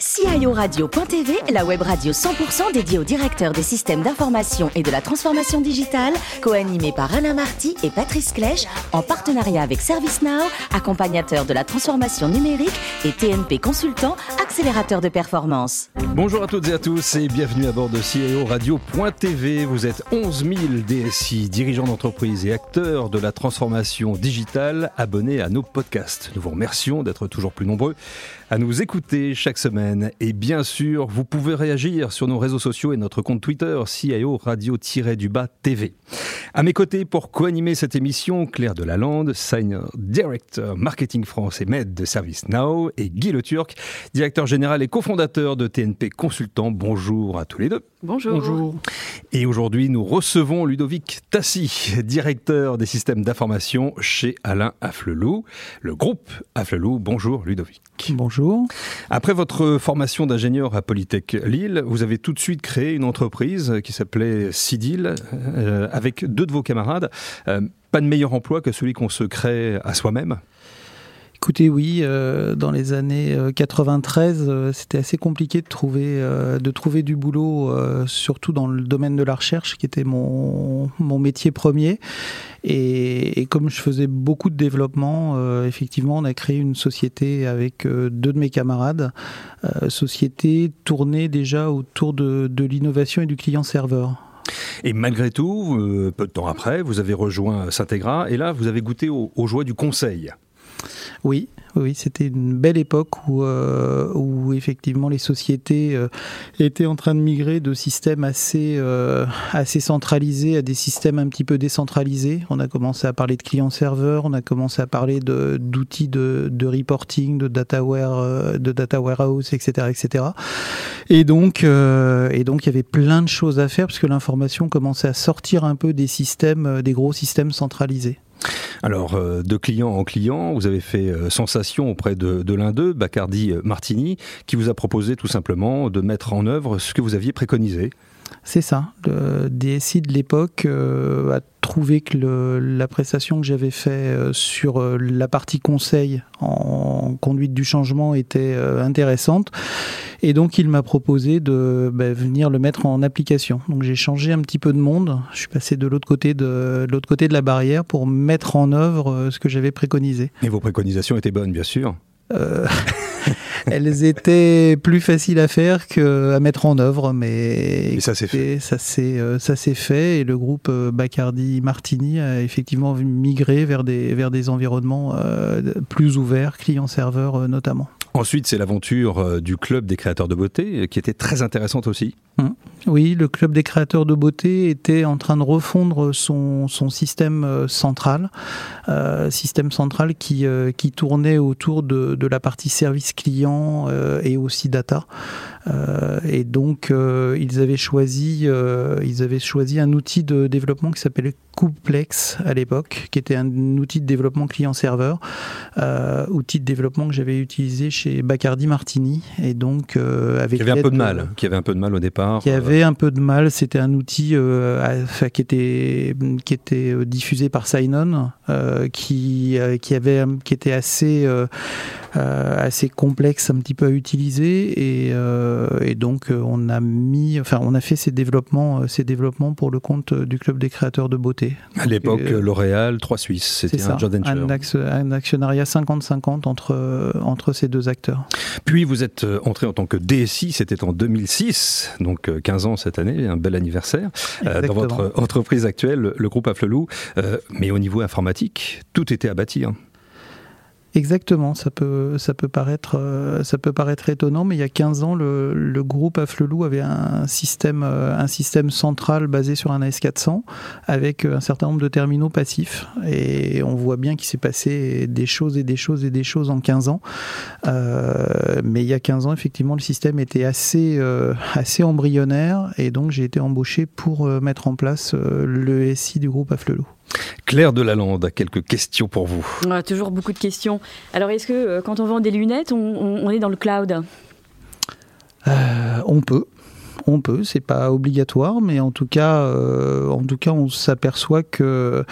CIO Radio.tv, la web radio 100% dédiée aux directeurs des systèmes d'information et de la transformation digitale, co-animée par Alain Marty et Patrice Clèche, en partenariat avec ServiceNow, accompagnateur de la transformation numérique et TNP Consultant, accélérateur de performance. Bonjour à toutes et à tous et bienvenue à bord de CIO Radio.tv. Vous êtes 11 000 DSI, dirigeants d'entreprise et acteurs de la transformation digitale abonnés à nos podcasts. Nous vous remercions d'être toujours plus nombreux à nous écouter chaque semaine. Et bien sûr, vous pouvez réagir sur nos réseaux sociaux et notre compte Twitter, CIO Radio-du-Bas TV. À mes côtés, pour co-animer cette émission, Claire Delalande, Senior Director Marketing France et Med de Service Now, et Guy Le Turc, directeur général et cofondateur de TNP Consultant. Bonjour à tous les deux. Bonjour. Bonjour. Et aujourd'hui, nous recevons Ludovic Tassi, directeur des systèmes d'information chez Alain Afflelou, le groupe Afflelou. Bonjour Ludovic. Bonjour. Après votre formation d'ingénieur à Polytech Lille, vous avez tout de suite créé une entreprise qui s'appelait Sidil euh, avec deux de vos camarades. Euh, pas de meilleur emploi que celui qu'on se crée à soi-même? Écoutez, oui, euh, dans les années 93, euh, euh, c'était assez compliqué de trouver, de trouver du boulot, surtout dans le domaine de la recherche, qui était mon, métier premier. Et, comme je faisais beaucoup de développement, effectivement, on a créé une société avec deux de mes camarades, société tournée déjà autour de, l'innovation et du client-serveur. Et malgré tout, peu de temps après, vous avez rejoint Syntegra et là, vous avez goûté aux joies du conseil. Oui, oui, c'était une belle époque où, euh, effectivement les sociétés euh, étaient en train de migrer de systèmes assez, euh, assez centralisés à des systèmes un petit peu décentralisés. On a commencé à parler de clients-serveurs, on a commencé à parler d'outils de, reporting, de data, de data warehouse, etc., etc. Et donc, et donc il y avait plein de choses à faire parce que l'information commençait à sortir un peu des systèmes, des gros systèmes centralisés. Alors, euh, de client en client, vous avez fait euh, sensation auprès de, de l'un d'eux, Bacardi Martini, qui vous a proposé tout simplement de mettre en œuvre ce que vous aviez préconisé. C'est ça. Le DSI de l'époque euh, a trouvé que le, la prestation que j'avais fait euh, sur euh, la partie conseil en conduite du changement était intéressante. Et donc il m'a proposé de bah, venir le mettre en application. Donc j'ai changé un petit peu de monde. Je suis passé de l'autre côté de, l'autre côté de la barrière pour mettre en œuvre ce que j'avais préconisé. Et vos préconisations étaient bonnes, bien sûr. elles étaient plus faciles à faire qu'à mettre en œuvre, mais, ça s'est fait. Ça s'est euh, ça s'est fait et le groupe euh, Bacardi Martini a effectivement migré vers des vers des environnements euh, plus ouverts, client-serveur notamment. Ensuite, c'est l'aventure du club des créateurs de beauté qui était très intéressante aussi. Hum. Oui, le club des créateurs de beauté était en train de refondre son, système central, euh, système central qui, tournait autour de, la partie service client euh, et aussi data. Euh, et donc euh, ils avaient choisi, ils avaient choisi un outil de développement qui s'appelait Couplex à l'époque, qui était un outil de développement client-serveur, outil de développement que j'avais utilisé chez Bacardi Martini. Et donc avec qui avait un peu de mal, qui avait un peu de mal au départ. Qui avait un peu de mal. C'était un outil qui était qui était diffusé par Signon, qui qui avait qui était assez euh, assez complexe un petit peu à utiliser et, euh, et, donc euh, on a mis, enfin on a fait ces développements, ces développements pour le compte du club des créateurs de beauté. À l'époque, L'Oréal, trois Suisses, c'était un joint venture. Un, actionnariat 50-50 entre entre ces deux acteurs. Puis vous êtes entré en tant que DSI, c'était en 2006, donc 15 ans cette année, un bel anniversaire dans votre entreprise actuelle, le groupe Afflelou. mais au niveau informatique, tout était à bâtir. Exactement, ça peut, ça peut, paraître, euh, ça peut paraître étonnant, mais il y a 15 ans, le, le groupe Afflelou avait un système, euh, un système central basé sur un AS400 avec un certain nombre de terminaux passifs. Et on voit bien qu'il s'est passé des choses et des choses et des choses en 15 ans. Euh, mais il y a 15 ans, effectivement, le système était assez, euh, assez embryonnaire et donc j'ai été embauché pour mettre en place le SI du groupe Afflelou. Claire Delalande a quelques questions pour vous. On a toujours beaucoup de questions. Alors, est-ce que euh, quand on vend des lunettes, on, est dans le cloud? Euh, On peut on peut, c'est pas obligatoire, mais en tout cas, euh, en tout cas, on s'aperçoit que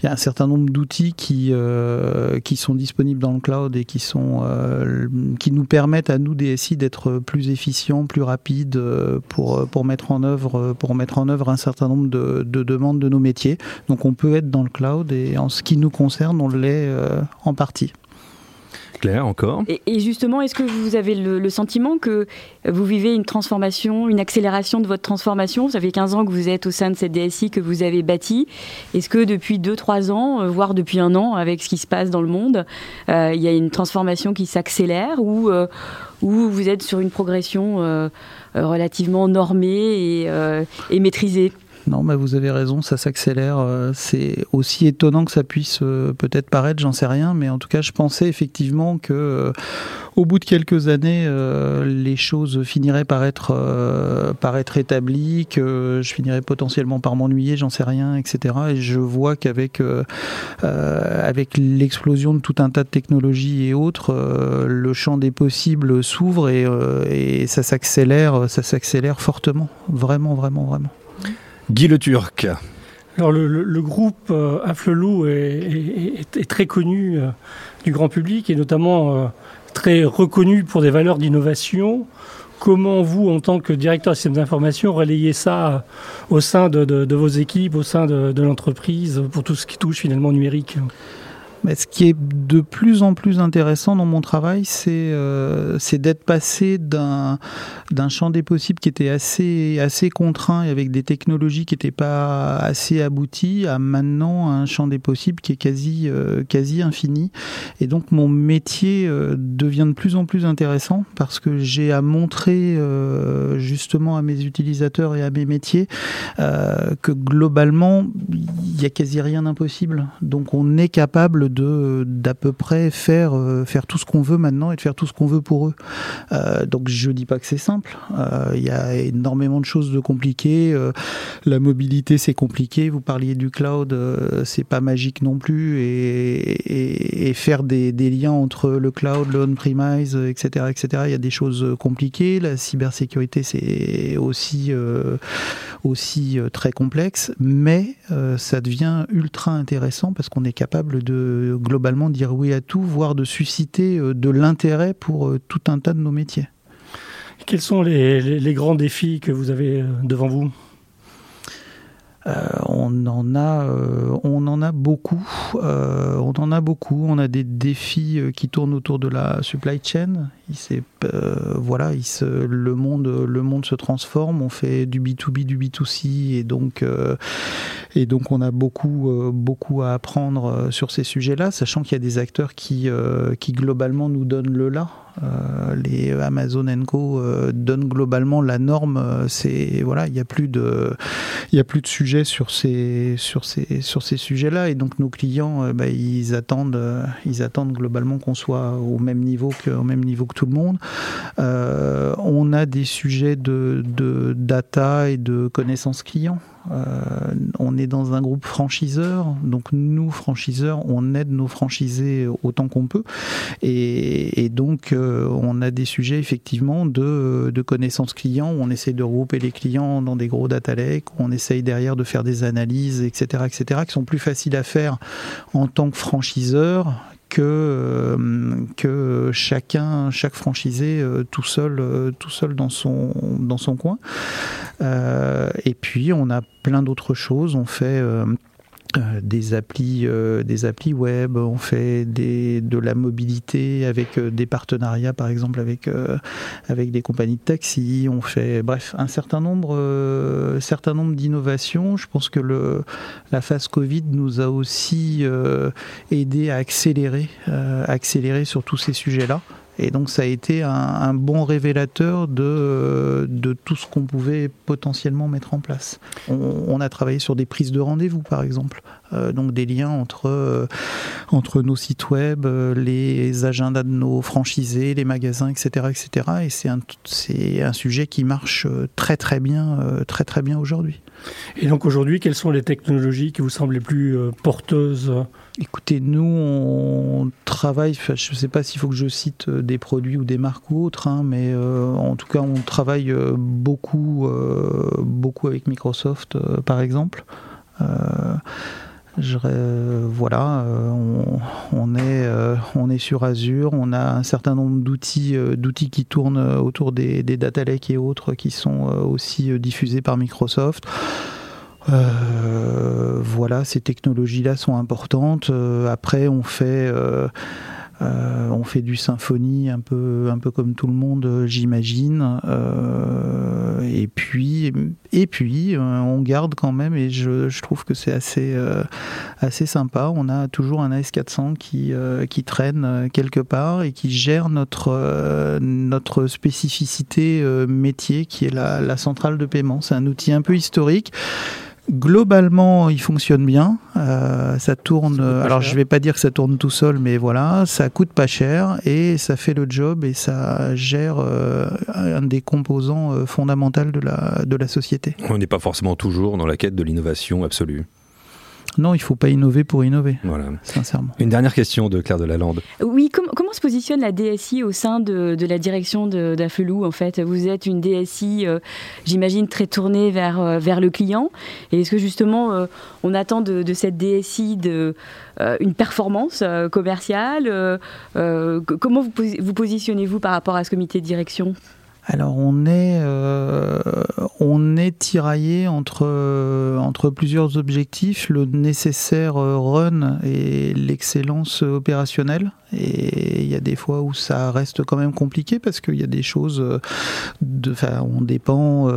il y a un certain nombre d'outils qui euh, qui sont disponibles dans le cloud et qui sont euh, qui nous permettent à nous DSI d'être plus efficients, plus rapides pour pour mettre en œuvre pour mettre en œuvre un certain nombre de, de demandes de nos métiers. Donc on peut être dans le cloud et en ce qui nous concerne, on l'est en partie. Claire, encore. Et, justement, est-ce que vous avez le, sentiment que vous vivez une transformation, une accélération de votre transformation? Ça fait 15 ans que vous êtes au sein de cette DSI que vous avez bâtie. Est-ce que depuis 2-3 ans, euh, voire depuis un an, avec ce qui se passe dans le monde, euh, il y a une transformation qui s'accélère ou, euh, ou vous êtes sur une progression relativement normée et maîtrisée? Non, mais vous avez raison, ça s'accélère. Euh, c'est aussi étonnant que ça puisse euh, peut-être paraître, j'en sais rien, mais en tout cas, je pensais effectivement que euh, au bout de quelques années, les choses finiraient par être, par être établies, que je finirais potentiellement par m'ennuyer, j'en sais rien, etc. Et je vois qu'avec avec l'explosion de tout un tas de technologies et autres, le champ des possibles s'ouvre et, et ça s'accélère, ça s'accélère fortement, vraiment, vraiment, vraiment. Guy Le Turc. Alors le, groupe euh, Afflelou est, très connu euh, du grand public et notamment euh, très reconnu pour des valeurs d'innovation. Comment vous, en tant que directeur de système d'information, relayez ça au sein de, vos équipes, au sein de, de l'entreprise, pour tout ce qui touche finalement au ce qui est de plus en plus intéressant dans mon travail, c'est euh, d'être passé d'un champ des possibles qui était assez, assez contraint et avec des technologies qui n'étaient pas assez abouties à maintenant un champ des possibles qui est quasi, euh, infini. Et donc mon métier euh, devient de plus en plus intéressant parce que j'ai à montrer justement à mes utilisateurs et à mes métiers que globalement, il n'y a quasi rien d'impossible. Donc on est capable d'à peu près faire euh, faire tout ce qu'on veut maintenant et de faire tout ce qu'on veut pour eux. Euh, donc je dis pas que c'est simple. Euh, il y a énormément de choses de compliquées. la mobilité c'est compliqué. Vous parliez du cloud, c'est pas magique non plus. Et, faire des, des, liens entre le cloud, le on-premise, etc., etc. Il y a des choses compliquées. La cybersécurité c'est aussi aussi très complexe, mais ça devient ultra intéressant parce qu'on est capable de globalement dire oui à tout, voire de susciter euh, de l'intérêt pour euh, tout un tas de nos métiers. Quels sont les, grands défis que vous avez euh, devant vous? On en a, on en a beaucoup. on en a beaucoup. On a des défis qui tournent autour de la supply chain. Il voilà, il se, le monde, le monde se transforme. On fait du B2B, du B2C, et donc et donc on a beaucoup, euh, beaucoup à apprendre euh, sur ces sujets-là, sachant qu'il y a des acteurs qui, euh, qui globalement nous donnent le là. Les Amazon Co donnent globalement la norme. C'est voilà, il n'y a plus de, il a plus de sujets sur ces, sur ces, sur ces sujets-là, et donc nos clients, bah, ils attendent, ils attendent globalement qu'on soit au même niveau que, même niveau que tout le monde. on a des sujets de, de data et de connaissances clients. Euh, on est dans un groupe franchiseur, donc nous, franchiseurs, on aide nos franchisés autant qu'on peut. Et, donc, euh, on a des sujets effectivement de, connaissances clients, où on essaie de regrouper les clients dans des gros data lakes, où on essaye derrière de faire des analyses, etc., etc., qui sont plus faciles à faire en tant que franchiseur que, euh, que chacun, chaque franchisé euh, tout seul, euh, tout seul dans son, dans son coin. et puis on a plein d'autres choses. On fait des applis, euh, des applis web, on fait des, de la mobilité avec euh, des partenariats, par exemple avec avec des compagnies de taxi. On fait, bref, un certain nombre, certain nombre d'innovations. Je pense que le la phase Covid nous a aussi aidé à accélérer, accélérer sur tous ces sujets-là. Et donc ça a été un, bon révélateur de, tout ce qu'on pouvait potentiellement mettre en place. On, a travaillé sur des prises de rendez-vous, par exemple, donc des liens entre, entre nos sites web, les agendas de nos franchisés, les magasins, etc. etc. et c'est un, c'est un sujet qui marche très très bien, très très bien aujourd'hui. Et donc aujourd'hui, quelles sont les technologies qui vous semblent les plus porteuses? Écoutez, nous, on travaille, je ne sais pas s'il faut que je cite euh, des produits ou des marques ou autres, hein, mais euh, en tout cas, on travaille euh, beaucoup, beaucoup avec Microsoft, par exemple. Voilà, on, est, on est sur Azure, on a un certain nombre d'outils, d'outils qui tournent autour des, des data lakes et autres qui sont aussi diffusés par Microsoft. Euh, voilà, ces technologies-là sont importantes. Euh, après, on fait, euh, on fait du symphonie un peu, un peu comme tout le monde, j'imagine. et puis, et puis, on garde quand même, et je, je trouve que c'est assez, assez sympa. On a toujours un AS400 qui, qui traîne quelque part et qui gère notre, notre spécificité métier, qui est la, la centrale de paiement. C'est un outil un peu historique Globalement, il fonctionne bien. Euh, ça tourne. alors, je vais pas dire que ça tourne tout seul, mais voilà, ça coûte pas cher et ça fait le job et ça gère euh, un des composants euh, fondamentaux de la de la société. On n'est pas forcément toujours dans la quête de l'innovation absolue. Non, il ne faut pas innover pour innover. Voilà. Sincèrement. Une dernière question de Claire Delalande. Oui, comment se positionne la DSI au sein de, la direction d'Affelou en fait? Vous êtes une DSI, euh, j'imagine, très tournée vers, euh, vers le client. Et est-ce que justement, euh, on attend de, cette DSI de, une performance commerciale? Comment vous, vous positionnez-vous par rapport à ce comité de direction? Alors on est, euh, on est tiraillé entre, entre plusieurs objectifs, le nécessaire euh, run et l'excellence opérationnelle. Et il y a des fois où ça reste quand même compliqué parce qu'il y a des choses, euh, de, on dépend,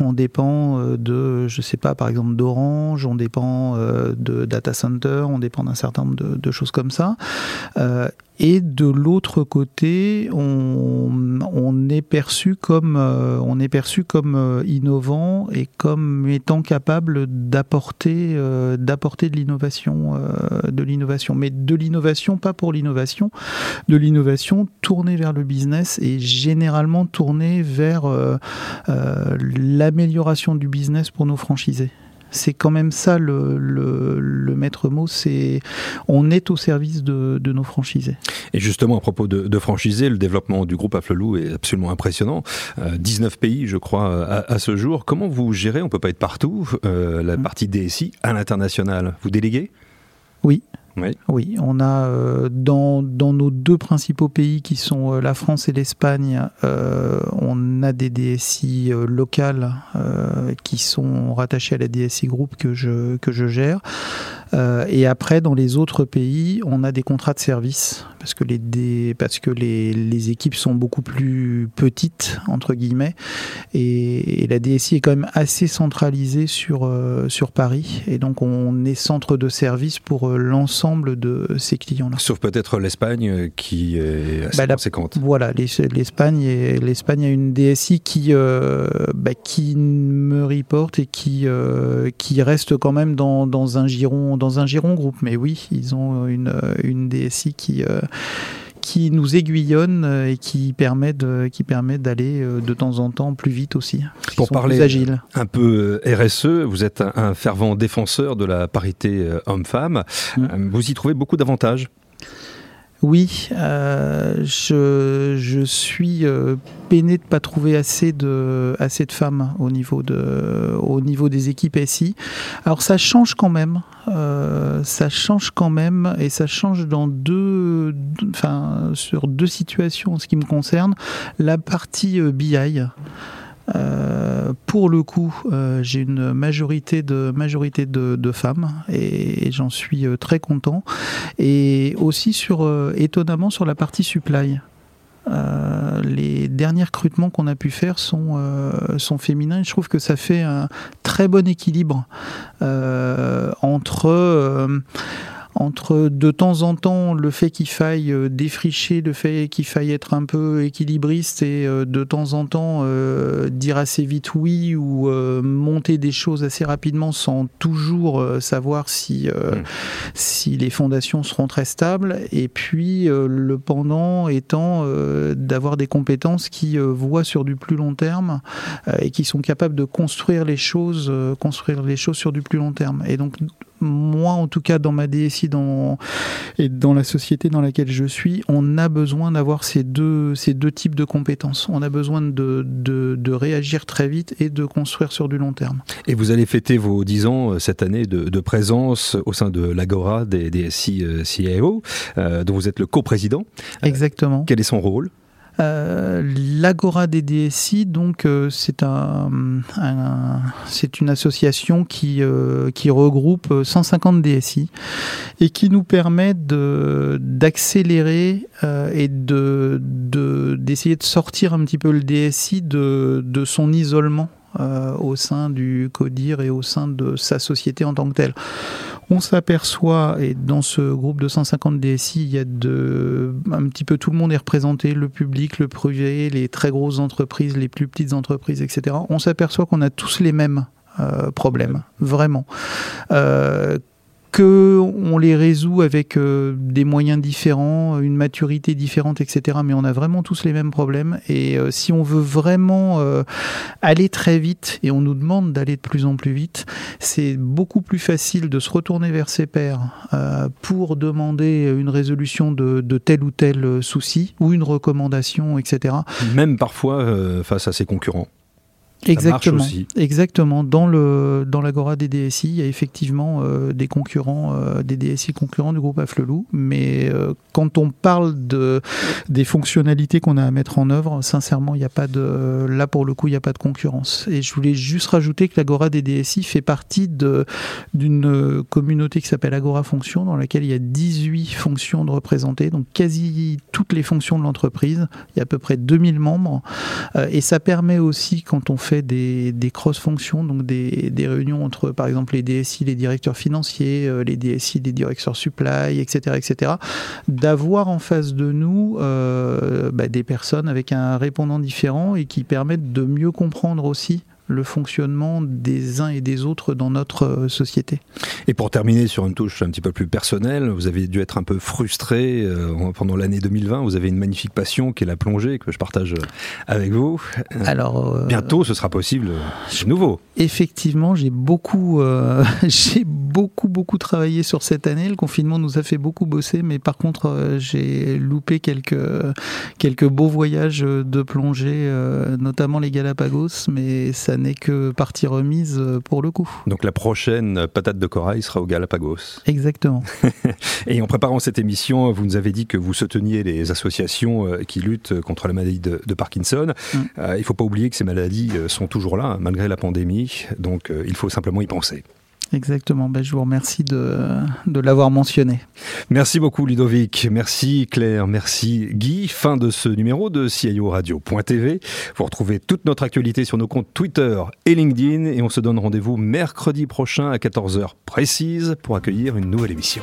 on, dépend de, je sais pas, par exemple d'Orange, on dépend de data center, on dépend d'un certain nombre de, choses comme ça. Et de l'autre côté, on, on, est perçu comme, euh, on est perçu comme euh, innovant et comme étant capable d'apporter, euh, d'apporter de l'innovation, de l'innovation. Mais de l'innovation, pas pour l'innovation, de l'innovation tournée vers le business et généralement tournée vers l'amélioration du business pour nos franchisés. C'est quand même ça le, le, maître mot, c'est on est au service de, de, nos franchisés. Et justement, à propos de, de franchisés, le développement du groupe Afflelou est absolument impressionnant. 19 euh, pays, je crois, à, ce jour. Comment vous gérez, on peut pas être partout, euh, la mmh. partie DSI à l'international? Vous déléguez? Oui, oui. on a euh, dans, dans, nos deux principaux pays qui sont euh, la France et l'Espagne, euh, on a des DSI locales qui sont rattachées à la DSI Group que je, que je gère. Et après, dans les autres pays, on a des contrats de service parce que les, parce que les, les équipes sont beaucoup plus petites, entre guillemets, et, la DSI est quand même assez centralisée sur, sur Paris. Et donc, on est centre de service pour l'ensemble de ces clients-là. Sauf peut-être l'Espagne euh, qui est assez bah, conséquente. Voilà, l'Espagne l'Espagne a une DSI qui euh, bah, qui me reporte et qui euh, qui reste quand même dans, dans, un giron dans un giron groupe. Mais oui, ils ont une une DSI qui qui nous aiguillonne euh, et qui permet de, qui permet d'aller euh, de temps en temps plus vite aussi. Pour parler un peu euh, RSE, vous êtes un, fervent défenseur de la parité homme-femme. Mm. Vous y trouvez beaucoup d'avantages oui, euh, je, je, suis euh, peiné de ne pas trouver assez de, assez de femmes au niveau, de, au niveau des équipes SI. Alors ça change quand même, euh, ça change quand même et ça change dans deux, enfin, sur deux situations en ce qui me concerne. La partie BI. Euh, pour le coup, euh, j'ai une majorité de majorité de, femmes et, j'en suis euh, très content. Et aussi sur étonnamment sur la partie supply. les derniers recrutements qu'on a pu faire sont, sont féminins. je trouve que ça fait un très bon équilibre entre entre de temps en temps le fait qu'il faille euh, défricher, le fait qu'il faille être un peu équilibriste et euh, de temps en temps euh, dire assez vite oui ou monter des choses assez rapidement sans toujours savoir si, mm. si les fondations seront très stables. Et puis le pendant étant d'avoir des compétences qui voient sur du plus long terme et qui sont capables de construire les choses, construire les choses sur du plus long terme. Et donc moi en tout cas dans ma DSI dans, et dans la société dans laquelle je suis, on a besoin d'avoir ces deux, ces deux types de compétences. On a besoin de, de, de, réagir très vite et de construire sur du long terme. Et vous allez fêter vos 10 ans euh, cette année de, de présence au sein de l'Agora des DSI euh, CIO, euh, dont vous êtes le coprésident. Exactement. quel est son rôle? L'Agora des DSI, donc, euh, c'est un, c'est une association qui, euh, qui regroupe 150 DSI et qui nous permet d'accélérer et de, de, d'essayer de sortir un petit peu le DSI de, de son isolement au sein du CODIR et au sein de sa société en tant que telle. On s'aperçoit, et dans ce groupe de 150 DSI, il y a de, un petit peu tout le monde est représenté, le public, le privé, les très grosses entreprises, les plus petites entreprises, etc. On s'aperçoit qu'on a tous les mêmes euh, problèmes, vraiment. Euh, on les résout avec euh, des moyens différents, une maturité différente, etc. Mais on a vraiment tous les mêmes problèmes. Et euh, si on veut vraiment euh, aller très vite, et on nous demande d'aller de plus en plus vite, c'est beaucoup plus facile de se retourner vers ses pairs pour demander une résolution de, de, tel ou tel souci ou une recommandation, etc. Même parfois face à ses concurrents. Exactement. Exactement. Dans le dans l'agora des DSI, il y a effectivement euh, des concurrents, euh, des DSI concurrents du groupe Afflelou. Mais euh, quand on parle de des fonctionnalités qu'on a à mettre en œuvre, sincèrement, il n'y a pas de là pour le coup, il n'y a pas de concurrence. Et je voulais juste rajouter que l'agora des DSI fait partie de d'une communauté qui s'appelle Agora Fonctions, dans laquelle il y a 18 fonctions de représentées, donc quasi toutes les fonctions de l'entreprise. Il y a à peu près 2000 membres, et ça permet aussi quand on fait des, cross-fonctions, donc des, réunions entre, par exemple, les DSI, les directeurs financiers, euh, les DSI, les directeurs supply, etc., etc., d'avoir en face de nous euh, bah, des personnes avec un répondant différent et qui permettent de mieux comprendre aussi le fonctionnement des uns et des autres dans notre euh, société. Et pour terminer sur une touche un petit peu plus personnelle, vous avez dû être un peu frustré euh, pendant l'année 2020. Vous avez une magnifique passion qui est la plongée que je partage avec vous. Alors euh, bientôt, ce sera possible de nouveau. Effectivement, j'ai beaucoup, j'ai beaucoup beaucoup travaillé sur cette année. Le confinement nous a fait beaucoup bosser, mais par contre, j'ai loupé quelques quelques beaux voyages de plongée, notamment les Galapagos, mais ça n'est que partie remise euh, pour le coup. Donc la prochaine patate de corail sera au Galapagos. Exactement. Et en préparant cette émission, vous nous avez dit que vous souteniez les associations euh, qui luttent contre la maladie de, Parkinson. Mm. Euh, il ne faut pas oublier que ces maladies sont toujours là, hein, malgré la pandémie. Donc il faut simplement y penser. Exactement, ben, je vous remercie de, de l'avoir mentionné. Merci beaucoup Ludovic, merci Claire, merci Guy. Fin de ce numéro de CIO Radio.tv. Vous retrouvez toute notre actualité sur nos comptes Twitter et LinkedIn et on se donne rendez-vous mercredi prochain à 14h précise pour accueillir une nouvelle émission.